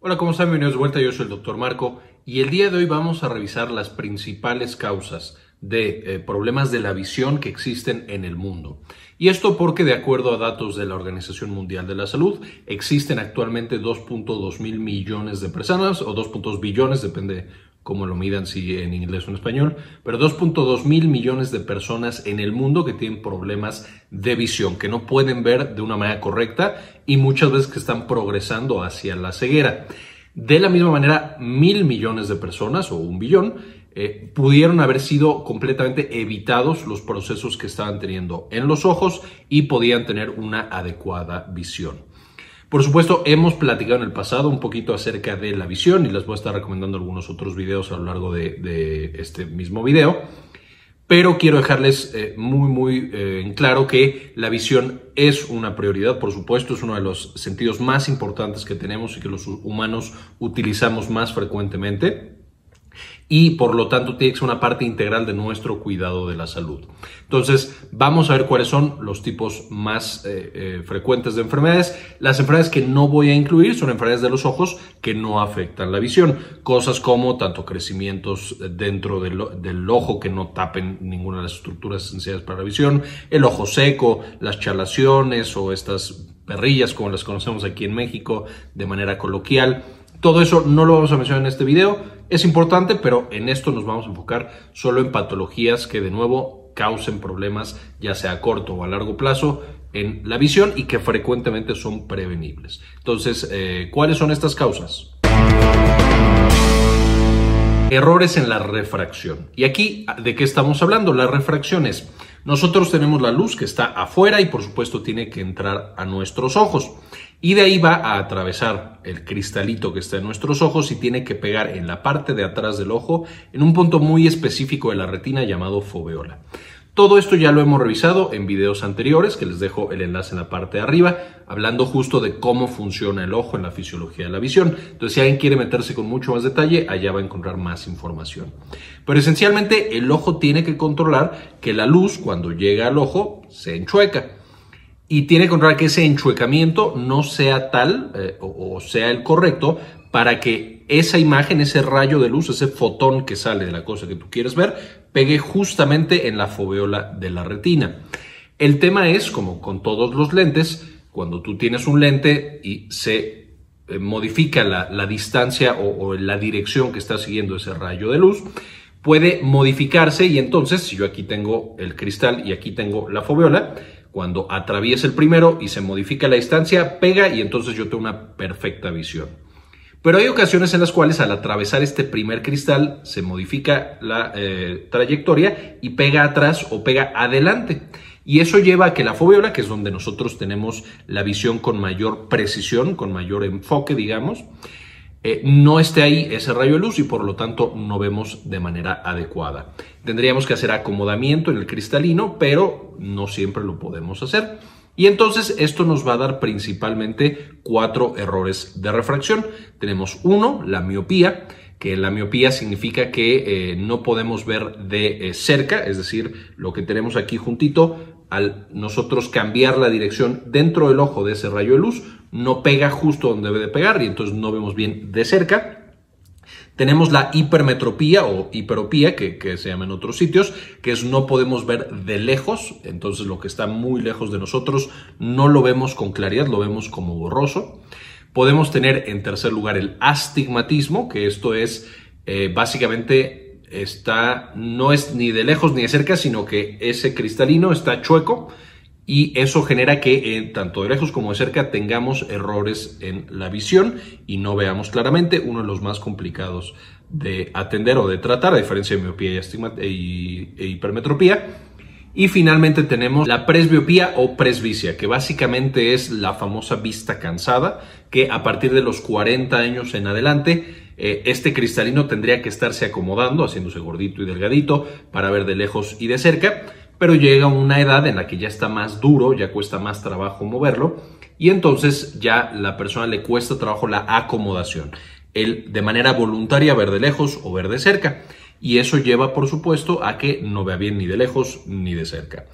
Hola, ¿cómo están? Bienvenidos de vuelta. Yo soy el doctor Marco y el día de hoy vamos a revisar las principales causas de eh, problemas de la visión que existen en el mundo. Y esto porque, de acuerdo a datos de la Organización Mundial de la Salud, existen actualmente 2.2 mil millones de personas o 2.2 billones, depende cómo lo midan, si en inglés o en español, pero 2.2 mil millones de personas en el mundo que tienen problemas de visión, que no pueden ver de una manera correcta y muchas veces que están progresando hacia la ceguera. De la misma manera, mil millones de personas o un billón eh, pudieron haber sido completamente evitados los procesos que estaban teniendo en los ojos y podían tener una adecuada visión. Por supuesto, hemos platicado en el pasado un poquito acerca de la visión y les voy a estar recomendando algunos otros videos a lo largo de, este mismo video. Pero quiero dejarles eh, muy, muy eh, en claro que la visión es una prioridad, por supuesto, es uno de los sentidos más importantes que tenemos y que los humanos utilizamos más frecuentemente y por lo tanto tiene que ser una parte integral de nuestro cuidado de la salud. Entonces, vamos a ver cuáles son los tipos más eh, eh, frecuentes de enfermedades. Las enfermedades que no voy a incluir son enfermedades de los ojos que no afectan la visión. Cosas como tanto crecimientos dentro del, del ojo que no tapen ninguna de las estructuras esenciales para la visión, el ojo seco, las chalaciones o estas perrillas como las conocemos aquí en México de manera coloquial. Todo eso no lo vamos a mencionar en este video es importante, pero en esto nos vamos a enfocar solo en patologías que de nuevo causen problemas, ya sea a corto o a largo plazo, en la visión y que frecuentemente son prevenibles. Entonces, eh, ¿cuáles son estas causas? Errores en la refracción. Y aquí, ¿de qué estamos hablando? La refracción es, nosotros tenemos la luz que está afuera y por supuesto tiene que entrar a nuestros ojos. Y de ahí va a atravesar el cristalito que está en nuestros ojos y tiene que pegar en la parte de atrás del ojo en un punto muy específico de la retina llamado foveola. Todo esto ya lo hemos revisado en videos anteriores, que les dejo el enlace en la parte de arriba, hablando justo de cómo funciona el ojo en la fisiología de la visión. Entonces, si alguien quiere meterse con mucho más detalle, allá va a encontrar más información. Pero esencialmente, el ojo tiene que controlar que la luz, cuando llega al ojo, se enchueca y tiene que controlar que ese enchuecamiento no sea tal eh, o, sea el correcto para que esa imagen, ese rayo de luz, ese fotón que sale de la cosa que tú quieres ver, pegue justamente en la foveola de la retina. El tema es, como con todos los lentes, cuando tú tienes un lente y se eh, modifica la, distancia o, o la dirección que está siguiendo ese rayo de luz, puede modificarse y entonces, si yo aquí tengo el cristal y aquí tengo la foveola, cuando atraviesa el primero y se modifica la distancia, pega y entonces yo tengo una perfecta visión. Pero hay ocasiones en las cuales al atravesar este primer cristal se modifica la eh, trayectoria y pega atrás o pega adelante. Y eso lleva a que la foveola, que es donde nosotros tenemos la visión con mayor precisión, con mayor enfoque, digamos, eh, no esté ahí ese rayo de luz y por lo tanto no vemos de manera adecuada. Tendríamos que hacer acomodamiento en el cristalino, pero no siempre lo podemos hacer. Y entonces esto nos va a dar principalmente cuatro errores de refracción. Tenemos uno, la miopía, que la miopía significa que eh, no podemos ver de eh, cerca, es decir, lo que tenemos aquí juntito, al nosotros cambiar la dirección dentro del ojo de ese rayo de luz, no pega justo donde debe de pegar y entonces no vemos bien de cerca. Tenemos la hipermetropía o hiperopía, que, se llama en otros sitios, que es no podemos ver de lejos, entonces lo que está muy lejos de nosotros no lo vemos con claridad, lo vemos como borroso. Podemos tener en tercer lugar el astigmatismo, que esto es eh, básicamente está, no es ni de lejos ni de cerca, sino que ese cristalino está chueco y eso genera que eh, tanto de lejos como de cerca tengamos errores en la visión y no veamos claramente, uno de los más complicados de atender o de tratar, a diferencia de miopía y, e hipermetropía. Y finalmente tenemos la presbiopía o presbicia, que básicamente es la famosa vista cansada, que a partir de los 40 años en adelante, eh, este cristalino tendría que estarse acomodando, haciéndose gordito y delgadito para ver de lejos y de cerca pero llega una edad en la que ya está más duro, ya cuesta más trabajo moverlo y entonces ya la persona le cuesta trabajo la acomodación, el de manera voluntaria ver de lejos o ver de cerca y eso lleva por supuesto a que no vea bien ni de lejos ni de cerca.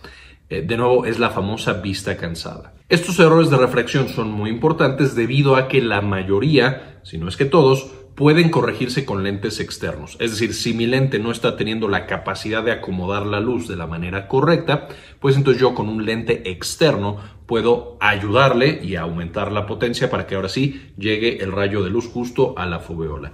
Eh, de nuevo, es la famosa vista cansada. Estos errores de refracción son muy importantes debido a que la mayoría, si no es que todos, pueden corregirse con lentes externos. Es decir, si mi lente no está teniendo la capacidad de acomodar la luz de la manera correcta, pues entonces yo con un lente externo puedo ayudarle y aumentar la potencia para que ahora sí llegue el rayo de luz justo a la foveola.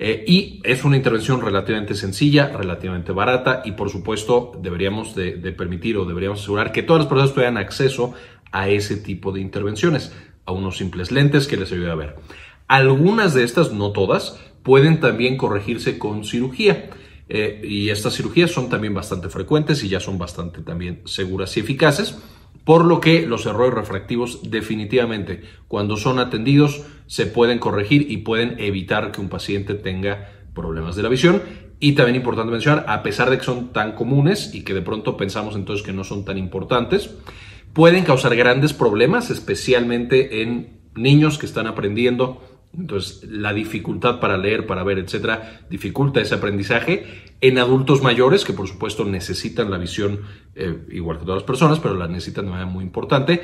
Eh, y es una intervención relativamente sencilla, relativamente barata y por supuesto deberíamos de, de, permitir o deberíamos asegurar que todas las personas tengan acceso a ese tipo de intervenciones, a unos simples lentes que les ayude a ver. Algunas de estas, no todas, pueden también corregirse con cirugía. Eh, y estas cirugías son también bastante frecuentes y ya son bastante también seguras y eficaces, por lo que los errores refractivos definitivamente cuando son atendidos se pueden corregir y pueden evitar que un paciente tenga problemas de la visión. Y también importante mencionar, a pesar de que son tan comunes y que de pronto pensamos entonces que no son tan importantes, pueden causar grandes problemas, especialmente en niños que están aprendiendo entonces, la dificultad para leer, para ver, etcétera, dificulta ese aprendizaje. En adultos mayores, que por supuesto necesitan la visión eh, igual que todas las personas, pero la necesitan de manera muy importante,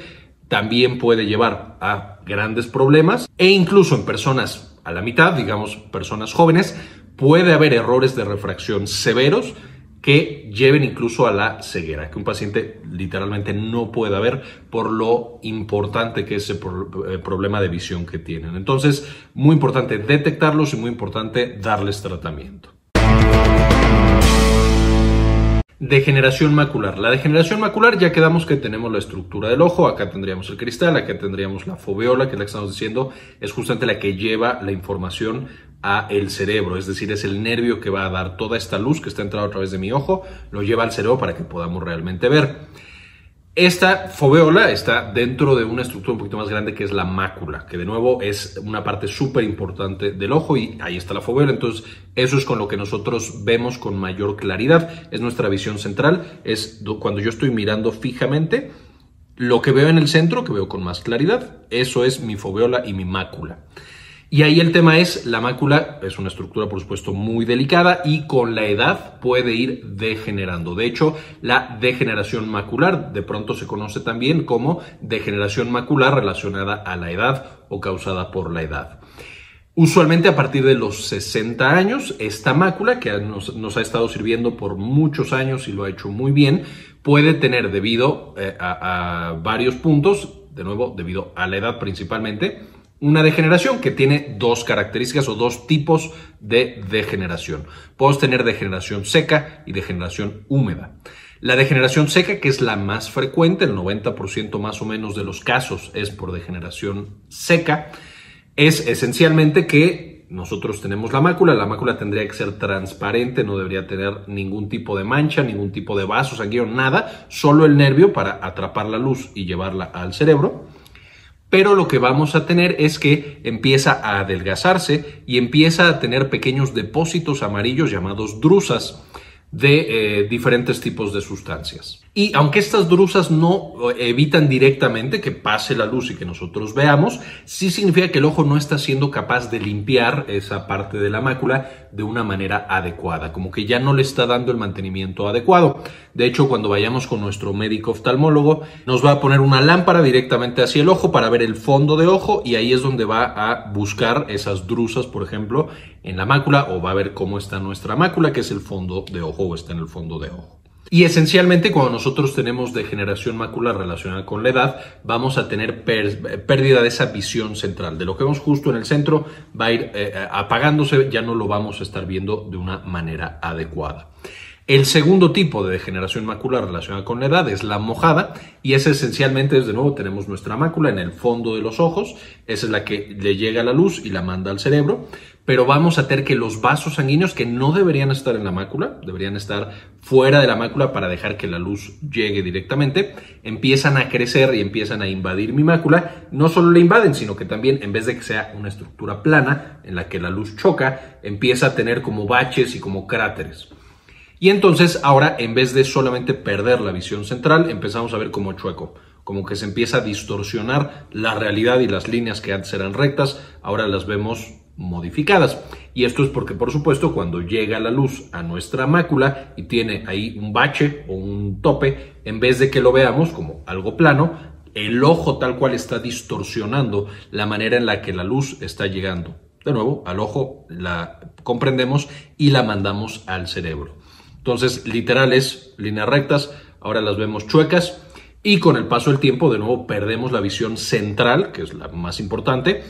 también puede llevar a grandes problemas. E incluso en personas a la mitad, digamos, personas jóvenes, puede haber errores de refracción severos que lleven incluso a la ceguera, que un paciente literalmente no pueda ver por lo importante que es el eh, problema de visión que tienen. Entonces, muy importante detectarlos y muy importante darles tratamiento. Degeneración macular. La degeneración macular ya quedamos que tenemos la estructura del ojo, acá tendríamos el cristal, acá tendríamos la foveola, que la que estamos diciendo, es justamente la que lleva la información a el cerebro, es decir, es el nervio que va a dar toda esta luz que está entrando a través de mi ojo, lo lleva al cerebro para que podamos realmente ver. Esta foveola está dentro de una estructura un poquito más grande que es la mácula, que de nuevo es una parte súper importante del ojo y ahí está la foveola. Entonces, eso es con lo que nosotros vemos con mayor claridad. Es nuestra visión central. Es cuando yo estoy mirando fijamente, lo que veo en el centro, que veo con más claridad, eso es mi foveola y mi mácula. Y ahí el tema es, la mácula es una estructura por supuesto muy delicada y con la edad puede ir degenerando. De hecho, la degeneración macular de pronto se conoce también como degeneración macular relacionada a la edad o causada por la edad. Usualmente a partir de los 60 años, esta mácula, que nos, ha estado sirviendo por muchos años y lo ha hecho muy bien, puede tener debido eh, a varios puntos, de nuevo, debido a la edad principalmente, una degeneración que tiene dos características o dos tipos de degeneración. Podemos tener degeneración seca y degeneración húmeda. La degeneración seca, que es la más frecuente, el 90% más o menos de los casos es por degeneración seca, es esencialmente que nosotros tenemos la mácula, la mácula tendría que ser transparente, no debería tener ningún tipo de mancha, ningún tipo de vaso sanguíneo, nada, solo el nervio para atrapar la luz y llevarla al cerebro pero lo que vamos a tener es que empieza a adelgazarse y empieza a tener pequeños depósitos amarillos llamados drusas de eh, diferentes tipos de sustancias. Y aunque estas drusas no eh, evitan directamente que pase la luz y que nosotros veamos, sí significa que el ojo no está siendo capaz de limpiar esa parte de la mácula de una manera adecuada, como que ya no le está dando el mantenimiento adecuado. De hecho, cuando vayamos con nuestro médico oftalmólogo, nos va a poner una lámpara directamente hacia el ojo para ver el fondo de ojo y ahí es donde va a buscar esas drusas, por ejemplo, en la mácula o va a ver cómo está nuestra mácula, que es el fondo de ojo o está en el fondo de ojo. Y esencialmente cuando nosotros tenemos degeneración macular relacionada con la edad, vamos a tener pérdida de esa visión central. De lo que vemos justo en el centro va a ir eh, apagándose, ya no lo vamos a estar viendo de una manera adecuada. El segundo tipo de degeneración macular relacionada con la edad es la mojada y es esencialmente, desde nuevo, tenemos nuestra mácula en el fondo de los ojos, esa es la que le llega la luz y la manda al cerebro, pero vamos a tener que los vasos sanguíneos que no deberían estar en la mácula, deberían estar fuera de la mácula para dejar que la luz llegue directamente, empiezan a crecer y empiezan a invadir mi mácula, no solo la invaden, sino que también en vez de que sea una estructura plana en la que la luz choca, empieza a tener como baches y como cráteres. Y entonces ahora, en vez de solamente perder la visión central, empezamos a ver como chueco, como que se empieza a distorsionar la realidad y las líneas que antes eran rectas, ahora las vemos modificadas. Y esto es porque, por supuesto, cuando llega la luz a nuestra mácula y tiene ahí un bache o un tope, en vez de que lo veamos como algo plano, el ojo tal cual está distorsionando la manera en la que la luz está llegando. De nuevo, al ojo la comprendemos y la mandamos al cerebro. Entonces, literales, líneas rectas, ahora las vemos chuecas y con el paso del tiempo, de nuevo, perdemos la visión central, que es la más importante,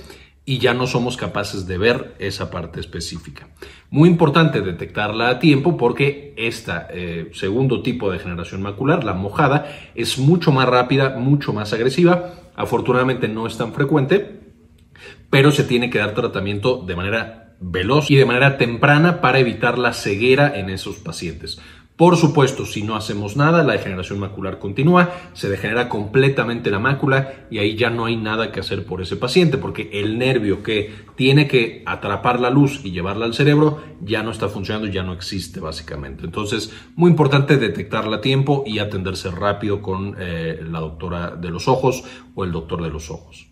y ya no somos capaces de ver esa parte específica. Muy importante detectarla a tiempo porque este segundo tipo de degeneración macular, la mojada, es mucho más rápida, mucho más agresiva. Afortunadamente no es tan frecuente, pero se tiene que dar tratamiento de manera veloz y de manera temprana para evitar la ceguera en esos pacientes. Por supuesto, si no hacemos nada, la degeneración macular continúa, se degenera completamente la mácula y ahí ya no hay nada que hacer por ese paciente porque el nervio que tiene que atrapar la luz y llevarla al cerebro ya no está funcionando, ya no existe básicamente. Entonces, muy importante detectarla a tiempo y atenderse rápido con eh, la doctora de los ojos o el doctor de los ojos.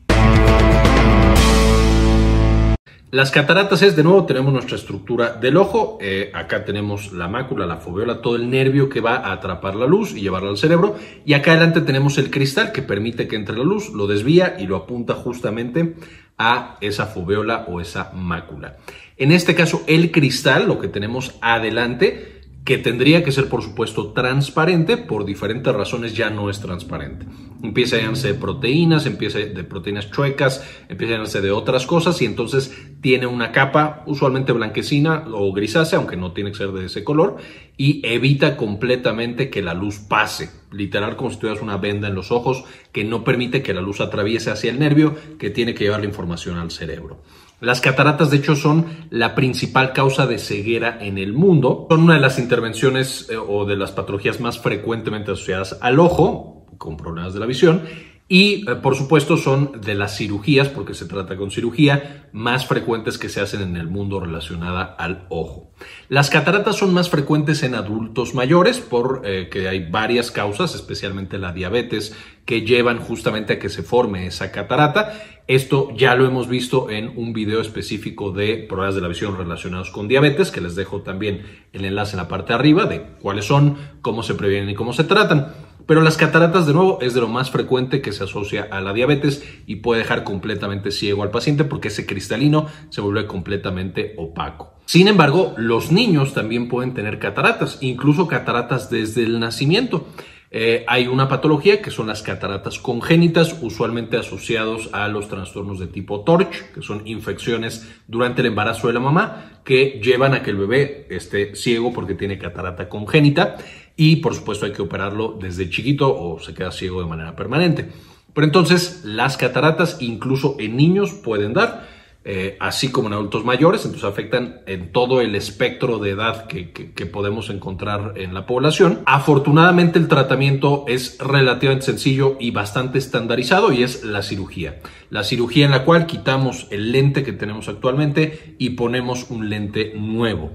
Las cataratas es, de nuevo, tenemos nuestra estructura del ojo. Eh, acá tenemos la mácula, la foveola, todo el nervio que va a atrapar la luz y llevarla al cerebro. Y acá adelante tenemos el cristal que permite que entre la luz, lo desvía y lo apunta justamente a esa foveola o esa mácula. En este caso, el cristal, lo que tenemos adelante, que tendría que ser, por supuesto, transparente, por diferentes razones ya no es transparente. Empieza a llenarse de proteínas, empieza de proteínas chuecas, empieza a llenarse de otras cosas y entonces tiene una capa usualmente blanquecina o grisácea, aunque no tiene que ser de ese color, y evita completamente que la luz pase, literal como si tuvieras una venda en los ojos que no permite que la luz atraviese hacia el nervio que tiene que llevar la información al cerebro. Las cataratas, de hecho, son la principal causa de ceguera en el mundo. Son una de las intervenciones eh, o de las patologías más frecuentemente asociadas al ojo, con problemas de la visión, y eh, por supuesto son de las cirugías, porque se trata con cirugía, más frecuentes que se hacen en el mundo relacionada al ojo. Las cataratas son más frecuentes en adultos mayores porque eh, hay varias causas, especialmente la diabetes, que llevan justamente a que se forme esa catarata. Esto ya lo hemos visto en un video específico de problemas de la visión relacionados con diabetes, que les dejo también el enlace en la parte de arriba de cuáles son, cómo se previenen y cómo se tratan. Pero las cataratas, de nuevo, es de lo más frecuente que se asocia a la diabetes y puede dejar completamente ciego al paciente porque ese cristalino se vuelve completamente opaco. Sin embargo, los niños también pueden tener cataratas, incluso cataratas desde el nacimiento. Eh, hay una patología que son las cataratas congénitas, usualmente asociados a los trastornos de tipo TORCH, que son infecciones durante el embarazo de la mamá, que llevan a que el bebé esté ciego porque tiene catarata congénita y por supuesto hay que operarlo desde chiquito o se queda ciego de manera permanente. Pero entonces las cataratas incluso en niños pueden dar. Eh, así como en adultos mayores, entonces afectan en todo el espectro de edad que, podemos encontrar en la población. Afortunadamente el tratamiento es relativamente sencillo y bastante estandarizado y es la cirugía. La cirugía en la cual quitamos el lente que tenemos actualmente y ponemos un lente nuevo.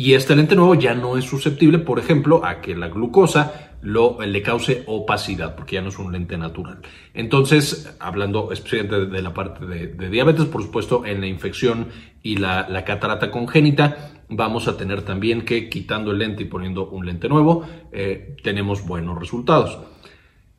Y este lente nuevo ya no es susceptible, por ejemplo, a que la glucosa lo, le cause opacidad, porque ya no es un lente natural. Entonces, hablando especialmente de, la parte de, diabetes, por supuesto, en la infección y la, catarata congénita, vamos a tener también que quitando el lente y poniendo un lente nuevo, eh, tenemos buenos resultados.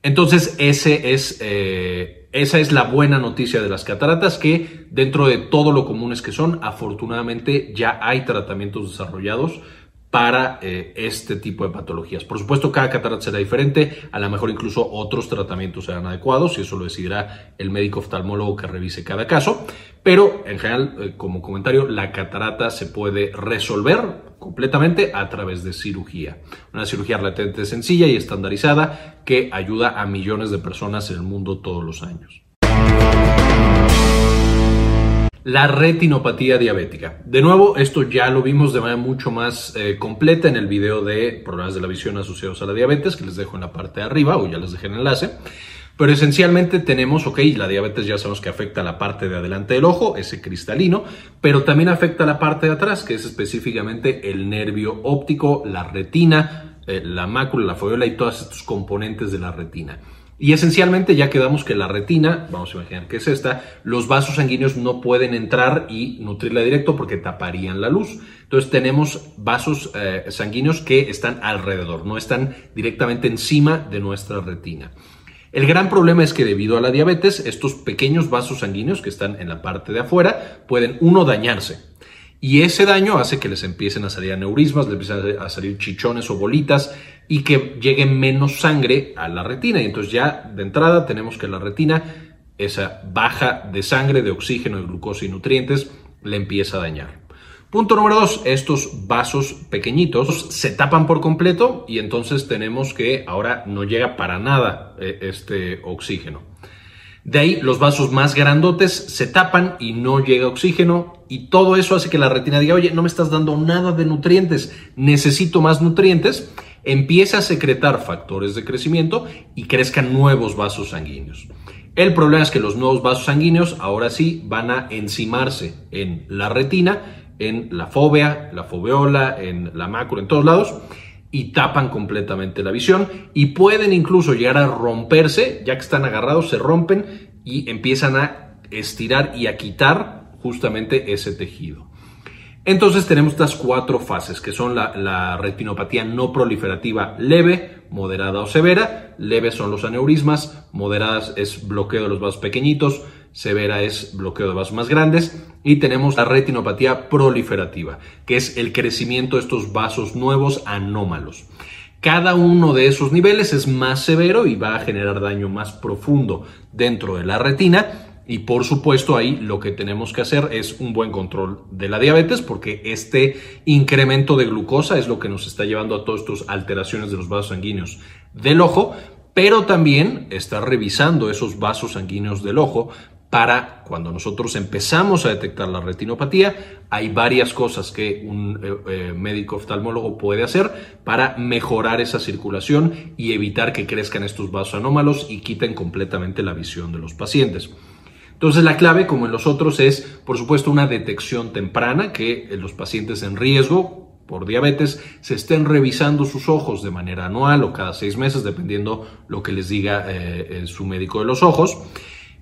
Entonces, ese es, eh, esa es la buena noticia de las cataratas, que dentro de todo lo comunes que son, afortunadamente ya hay tratamientos desarrollados para eh, este tipo de patologías. Por supuesto, cada catarata será diferente, a lo mejor incluso otros tratamientos serán adecuados y eso lo decidirá el médico oftalmólogo que revise cada caso, pero en general, eh, como comentario, la catarata se puede resolver completamente a través de cirugía. Una cirugía relativamente sencilla y estandarizada que ayuda a millones de personas en el mundo todos los años. La retinopatía diabética. De nuevo, esto ya lo vimos de manera mucho más eh, completa en el video de problemas de la visión asociados a la diabetes, que les dejo en la parte de arriba o ya les dejé el enlace. Pero esencialmente tenemos, ok, la diabetes ya sabemos que afecta la parte de adelante del ojo, ese cristalino, pero también afecta la parte de atrás, que es específicamente el nervio óptico, la retina, eh, la mácula, la foveola y todos estos componentes de la retina. Y esencialmente ya quedamos que la retina, vamos a imaginar que es esta, los vasos sanguíneos no pueden entrar y nutrirla directo porque taparían la luz. Entonces tenemos vasos eh, sanguíneos que están alrededor, no están directamente encima de nuestra retina. El gran problema es que debido a la diabetes, estos pequeños vasos sanguíneos que están en la parte de afuera pueden, uno, dañarse. Y ese daño hace que les empiecen a salir aneurismas, les empiecen a salir chichones o bolitas y que llegue menos sangre a la retina. Y entonces ya de entrada tenemos que la retina, esa baja de sangre, de oxígeno, de glucosa y nutrientes, le empieza a dañar. Punto número dos, estos vasos pequeñitos se tapan por completo y entonces tenemos que ahora no llega para nada eh, este oxígeno. De ahí los vasos más grandotes se tapan y no llega oxígeno y todo eso hace que la retina diga, oye, no me estás dando nada de nutrientes, necesito más nutrientes, empieza a secretar factores de crecimiento y crezcan nuevos vasos sanguíneos. El problema es que los nuevos vasos sanguíneos ahora sí van a encimarse en la retina en la fobia, la foveola, en la mácula, en todos lados, y tapan completamente la visión y pueden incluso llegar a romperse, ya que están agarrados, se rompen y empiezan a estirar y a quitar justamente ese tejido. Entonces tenemos estas cuatro fases, que son la, retinopatía no proliferativa leve, moderada o severa. Leve son los aneurismas, moderadas es bloqueo de los vasos pequeñitos, severa es bloqueo de vasos más grandes y tenemos la retinopatía proliferativa, que es el crecimiento de estos vasos nuevos anómalos. Cada uno de esos niveles es más severo y va a generar daño más profundo dentro de la retina. Y por supuesto ahí lo que tenemos que hacer es un buen control de la diabetes porque este incremento de glucosa es lo que nos está llevando a todas estas alteraciones de los vasos sanguíneos del ojo, pero también está revisando esos vasos sanguíneos del ojo para cuando nosotros empezamos a detectar la retinopatía, hay varias cosas que un eh, eh, médico oftalmólogo puede hacer para mejorar esa circulación y evitar que crezcan estos vasos anómalos y quiten completamente la visión de los pacientes. Entonces la clave, como en los otros, es por supuesto una detección temprana que los pacientes en riesgo por diabetes se estén revisando sus ojos de manera anual o cada seis meses, dependiendo lo que les diga eh, su médico de los ojos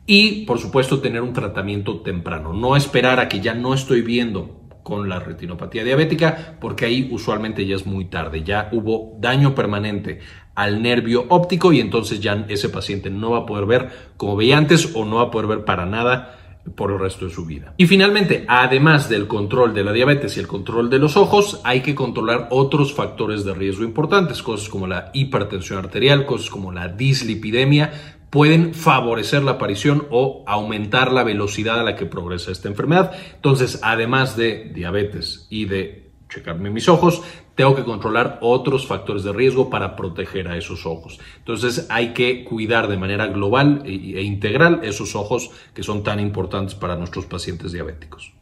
y, por supuesto, tener un tratamiento temprano. No esperar a que ya no estoy viendo con la retinopatía diabética, porque ahí usualmente ya es muy tarde, ya hubo daño permanente al nervio óptico y entonces ya ese paciente no va a poder ver como veía antes o no va a poder ver para nada por el resto de su vida. Y finalmente, además del control de la diabetes y el control de los ojos, hay que controlar otros factores de riesgo importantes, cosas como la hipertensión arterial, cosas como la dislipidemia, pueden favorecer la aparición o aumentar la velocidad a la que progresa esta enfermedad. Entonces, además de diabetes y de checarme mis ojos, tengo que controlar otros factores de riesgo para proteger a esos ojos. Entonces hay que cuidar de manera global e, e integral esos ojos que son tan importantes para nuestros pacientes diabéticos.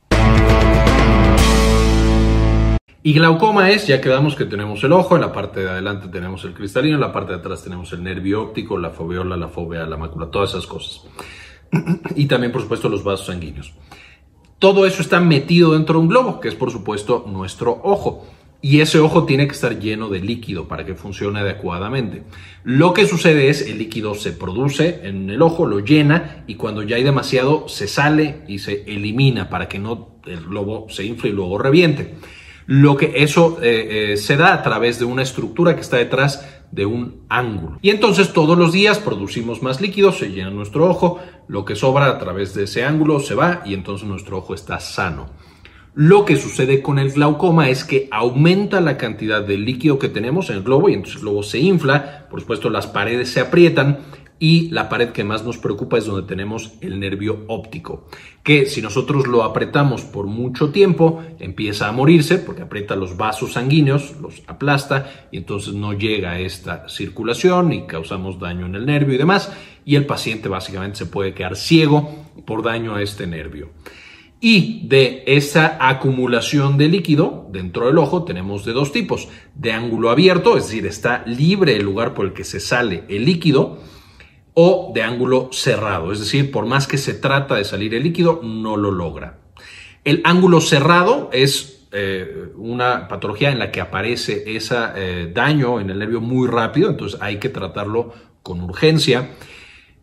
Y glaucoma es, ya quedamos que tenemos el ojo, en la parte de adelante tenemos el cristalino, en la parte de atrás tenemos el nervio óptico, la foveola, la fovea, la mácula, todas esas cosas. Y también, por supuesto, los vasos sanguíneos. Todo eso está metido dentro de un globo, que es, por supuesto, nuestro ojo. Y ese ojo tiene que estar lleno de líquido para que funcione adecuadamente. Lo que sucede es el líquido se produce en el ojo, lo llena y cuando ya hay demasiado se sale y se elimina para que no el globo se infle y luego reviente. Lo que eso eh, eh, se da a través de una estructura que está detrás de un ángulo. Y entonces todos los días producimos más líquido, se llena nuestro ojo, lo que sobra a través de ese ángulo se va y entonces nuestro ojo está sano. Lo que sucede con el glaucoma es que aumenta la cantidad de líquido que tenemos en el globo y entonces el globo se infla, por supuesto las paredes se aprietan y la pared que más nos preocupa es donde tenemos el nervio óptico, que si nosotros lo apretamos por mucho tiempo empieza a morirse porque aprieta los vasos sanguíneos, los aplasta y entonces no llega a esta circulación y causamos daño en el nervio y demás y el paciente básicamente se puede quedar ciego por daño a este nervio. Y de esa acumulación de líquido dentro del ojo tenemos de dos tipos, de ángulo abierto, es decir, está libre el lugar por el que se sale el líquido, o de ángulo cerrado, es decir, por más que se trata de salir el líquido, no lo logra. El ángulo cerrado es eh, una patología en la que aparece ese eh, daño en el nervio muy rápido, entonces hay que tratarlo con urgencia.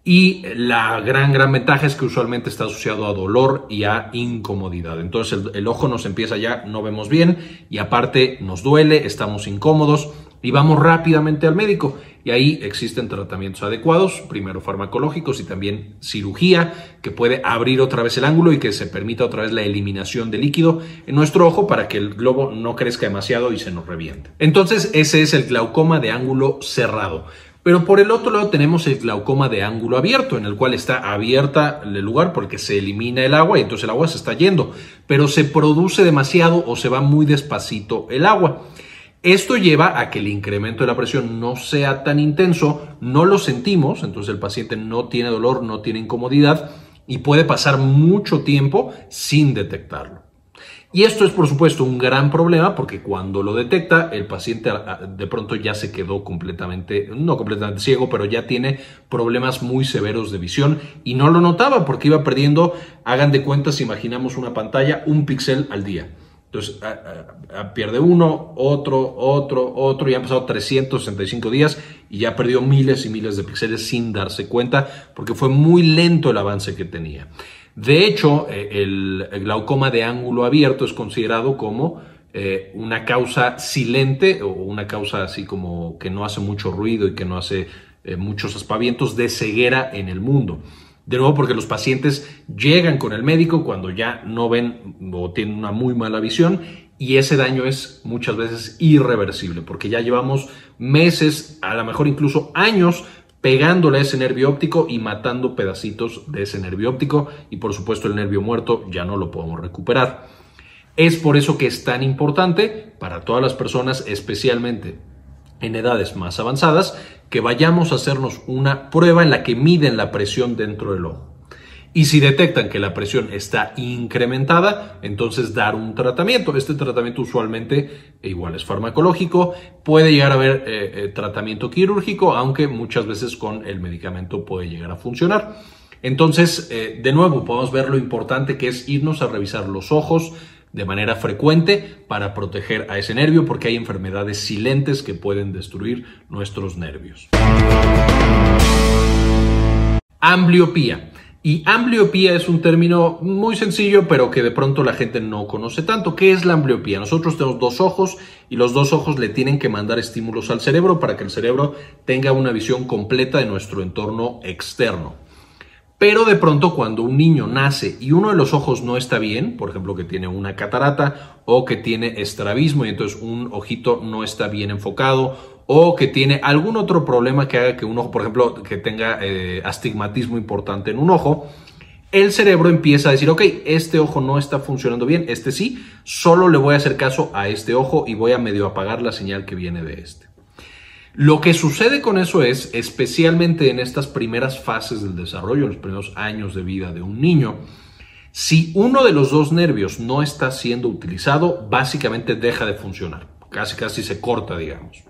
Y la gran, gran ventaja es que usualmente está asociado a dolor y a incomodidad. Entonces el, el, ojo nos empieza ya, no vemos bien y aparte nos duele, estamos incómodos y vamos rápidamente al médico. Y ahí existen tratamientos adecuados, primero farmacológicos y también cirugía, que puede abrir otra vez el ángulo y que se permita otra vez la eliminación de líquido en nuestro ojo para que el globo no crezca demasiado y se nos reviente. Entonces, ese es el glaucoma de ángulo cerrado. Pero por el otro lado tenemos el glaucoma de ángulo abierto, en el cual está abierta el lugar porque se elimina el agua y entonces el agua se está yendo, pero se produce demasiado o se va muy despacito el agua. Esto lleva a que el incremento de la presión no sea tan intenso, no lo sentimos, entonces el paciente no tiene dolor, no tiene incomodidad y puede pasar mucho tiempo sin detectarlo. Y esto es por supuesto un gran problema porque cuando lo detecta el paciente ah, ah, de pronto ya se quedó completamente, no completamente ciego, pero ya tiene problemas muy severos de visión y no lo notaba porque iba perdiendo, hagan de cuenta si imaginamos una pantalla, un píxel al día. Entonces pierde uno, otro, otro, otro, y han pasado 365 días y ya perdió miles y miles de píxeles sin darse cuenta porque fue muy lento el avance que tenía. De hecho, eh, el, glaucoma de ángulo abierto es considerado como eh, una causa silente o una causa así como que no hace mucho ruido y que no hace eh, muchos aspavientos de ceguera en el mundo. De nuevo, porque los pacientes llegan con el médico cuando ya no ven o tienen una muy mala visión y ese daño es muchas veces irreversible, porque ya llevamos meses, a lo mejor incluso años, pegándole a ese nervio óptico y matando pedacitos de ese nervio óptico y por supuesto el nervio muerto ya no lo podemos recuperar. Es por eso que es tan importante para todas las personas, especialmente en edades más avanzadas, que vayamos a hacernos una prueba en la que miden la presión dentro del ojo. Y si detectan que la presión está incrementada, entonces dar un tratamiento. Este tratamiento usualmente e igual es farmacológico, puede llegar a haber eh, eh, tratamiento quirúrgico, aunque muchas veces con el medicamento puede llegar a funcionar. Entonces, eh, de nuevo, podemos ver lo importante que es irnos a revisar los ojos, de manera frecuente para proteger a ese nervio porque hay enfermedades silentes que pueden destruir nuestros nervios. Ambliopía. Y ambliopía es un término muy sencillo, pero que de pronto la gente no conoce tanto. ¿Qué es la ambliopía? Nosotros tenemos dos ojos y los dos ojos le tienen que mandar estímulos al cerebro para que el cerebro tenga una visión completa de nuestro entorno externo. Pero de pronto cuando un niño nace y uno de los ojos no está bien, por ejemplo que tiene una catarata o que tiene estrabismo y entonces un ojito no está bien enfocado o que tiene algún otro problema que haga que un ojo, por ejemplo, que tenga eh, astigmatismo importante en un ojo, el cerebro empieza a decir, ok, este ojo no está funcionando bien, este sí, solo le voy a hacer caso a este ojo y voy a medio apagar la señal que viene de este. Lo que sucede con eso es, especialmente en estas primeras fases del desarrollo, en los primeros años de vida de un niño, si uno de los dos nervios no está siendo utilizado, básicamente deja de funcionar, casi casi se corta, digamos.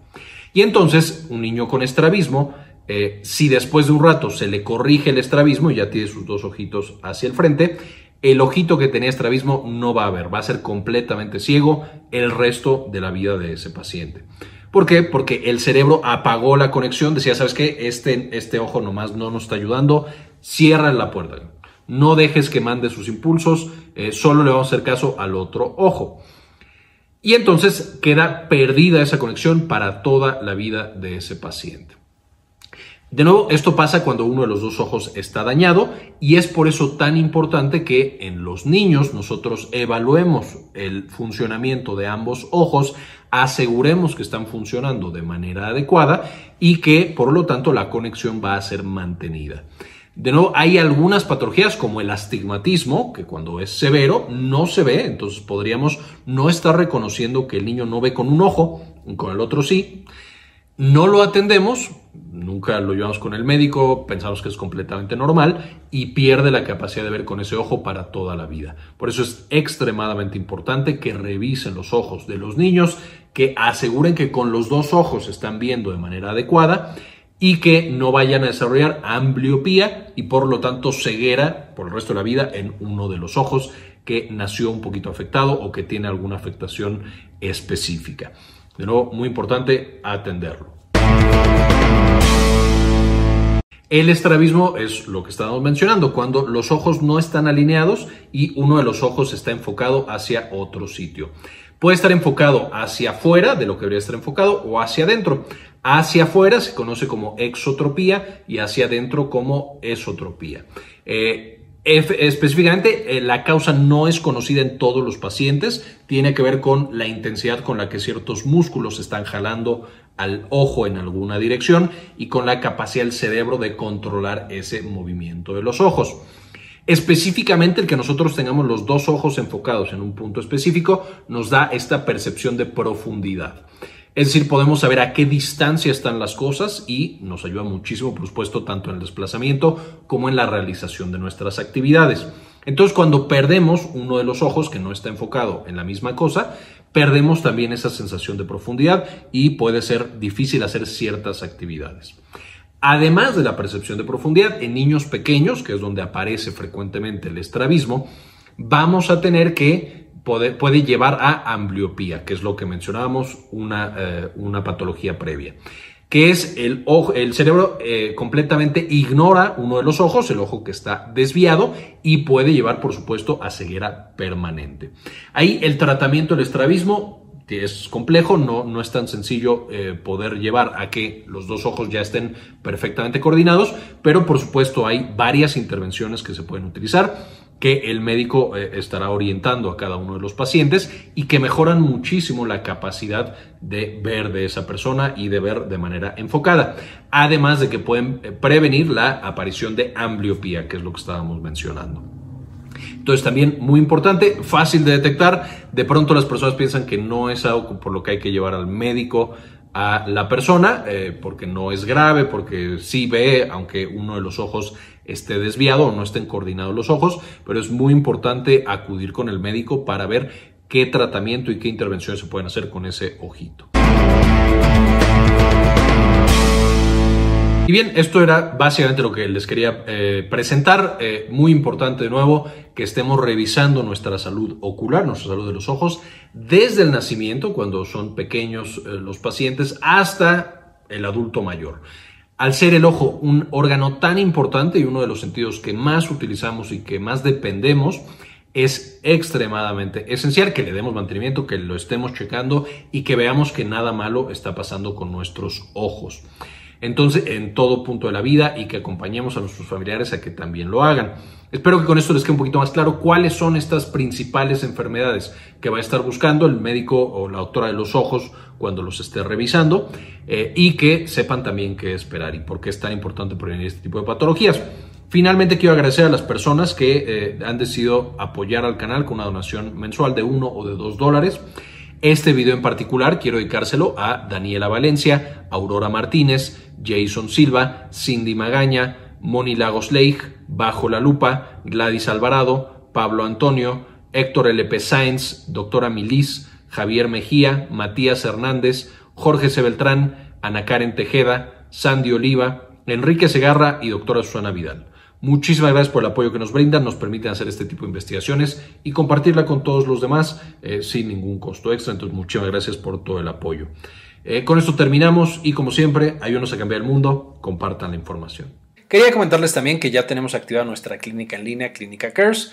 Y entonces, un niño con estrabismo, eh, si después de un rato se le corrige el estrabismo y ya tiene sus dos ojitos hacia el frente, el ojito que tenía estrabismo no va a ver, va a ser completamente ciego el resto de la vida de ese paciente. ¿Por qué? Porque el cerebro apagó la conexión, decía, ¿sabes qué? Este, este ojo nomás no nos está ayudando, cierra la puerta. No dejes que mande sus impulsos, eh, solo le vamos a hacer caso al otro ojo. Y entonces queda perdida esa conexión para toda la vida de ese paciente. De nuevo, esto pasa cuando uno de los dos ojos está dañado y es por eso tan importante que en los niños nosotros evaluemos el funcionamiento de ambos ojos, aseguremos que están funcionando de manera adecuada y que por lo tanto la conexión va a ser mantenida. De nuevo, hay algunas patologías como el astigmatismo, que cuando es severo no se ve, entonces podríamos no estar reconociendo que el niño no ve con un ojo, con el otro sí. No lo atendemos, nunca lo llevamos con el médico, pensamos que es completamente normal y pierde la capacidad de ver con ese ojo para toda la vida. Por eso es extremadamente importante que revisen los ojos de los niños, que aseguren que con los dos ojos están viendo de manera adecuada y que no vayan a desarrollar ambliopía y por lo tanto ceguera por el resto de la vida en uno de los ojos que nació un poquito afectado o que tiene alguna afectación específica. De nuevo, muy importante atenderlo. El estrabismo es lo que estábamos mencionando, cuando los ojos no están alineados y uno de los ojos está enfocado hacia otro sitio. Puede estar enfocado hacia afuera de lo que debería estar enfocado o hacia adentro. Hacia afuera se conoce como exotropía y hacia adentro como esotropía. Eh, específicamente, eh, la causa no es conocida en todos los pacientes, tiene que ver con la intensidad con la que ciertos músculos están jalando al ojo en alguna dirección y con la capacidad del cerebro de controlar ese movimiento de los ojos. Específicamente el que nosotros tengamos los dos ojos enfocados en un punto específico nos da esta percepción de profundidad. Es decir, podemos saber a qué distancia están las cosas y nos ayuda muchísimo, por supuesto, tanto en el desplazamiento como en la realización de nuestras actividades. Entonces, cuando perdemos uno de los ojos que no está enfocado en la misma cosa, perdemos también esa sensación de profundidad y puede ser difícil hacer ciertas actividades. Además de la percepción de profundidad, en niños pequeños, que es donde aparece frecuentemente el estrabismo, vamos a tener que puede, llevar a ambliopía, que es lo que mencionábamos, una, eh, una patología previa que es el, ojo, el cerebro eh, completamente ignora uno de los ojos, el ojo que está desviado, y puede llevar, por supuesto, a ceguera permanente. Ahí el tratamiento del estrabismo es complejo, no, no es tan sencillo eh, poder llevar a que los dos ojos ya estén perfectamente coordinados, pero por supuesto hay varias intervenciones que se pueden utilizar que el médico eh, estará orientando a cada uno de los pacientes y que mejoran muchísimo la capacidad de ver de esa persona y de ver de manera enfocada. Además de que pueden eh, prevenir la aparición de ambliopía, que es lo que estábamos mencionando. Entonces también muy importante, fácil de detectar. De pronto las personas piensan que no es algo por lo que hay que llevar al médico a la persona, eh, porque no es grave, porque sí ve, aunque uno de los ojos esté desviado o no estén coordinados los ojos, pero es muy importante acudir con el médico para ver qué tratamiento y qué intervenciones se pueden hacer con ese ojito. Y bien, esto era básicamente lo que les quería eh, presentar. Eh, muy importante de nuevo que estemos revisando nuestra salud ocular, nuestra salud de los ojos, desde el nacimiento, cuando son pequeños eh, los pacientes, hasta el adulto mayor. Al ser el ojo un órgano tan importante y uno de los sentidos que más utilizamos y que más dependemos, es extremadamente esencial que le demos mantenimiento, que lo estemos checando y que veamos que nada malo está pasando con nuestros ojos. Entonces, en todo punto de la vida y que acompañemos a nuestros familiares a que también lo hagan. Espero que con esto les quede un poquito más claro cuáles son estas principales enfermedades que va a estar buscando el médico o la doctora de los ojos cuando los esté revisando eh, y que sepan también qué esperar y por qué es tan importante prevenir este tipo de patologías. Finalmente quiero agradecer a las personas que eh, han decidido apoyar al canal con una donación mensual de uno o de dos dólares. Este video en particular quiero dedicárselo a Daniela Valencia, Aurora Martínez, Jason Silva, Cindy Magaña, Moni Lagos Leigh, Bajo la Lupa, Gladys Alvarado, Pablo Antonio, Héctor L.P. Sáenz, Doctora Milis, Javier Mejía, Matías Hernández, Jorge Sebeltrán, Ana Karen Tejeda, Sandy Oliva, Enrique Segarra y doctora Susana Vidal. Muchísimas gracias por el apoyo que nos brindan, nos permiten hacer este tipo de investigaciones y compartirla con todos los demás eh, sin ningún costo extra. Entonces, muchísimas gracias por todo el apoyo. Eh, con esto terminamos y como siempre, ayúdenos a cambiar el mundo, compartan la información. Quería comentarles también que ya tenemos activada nuestra clínica en línea, Clínica Cares.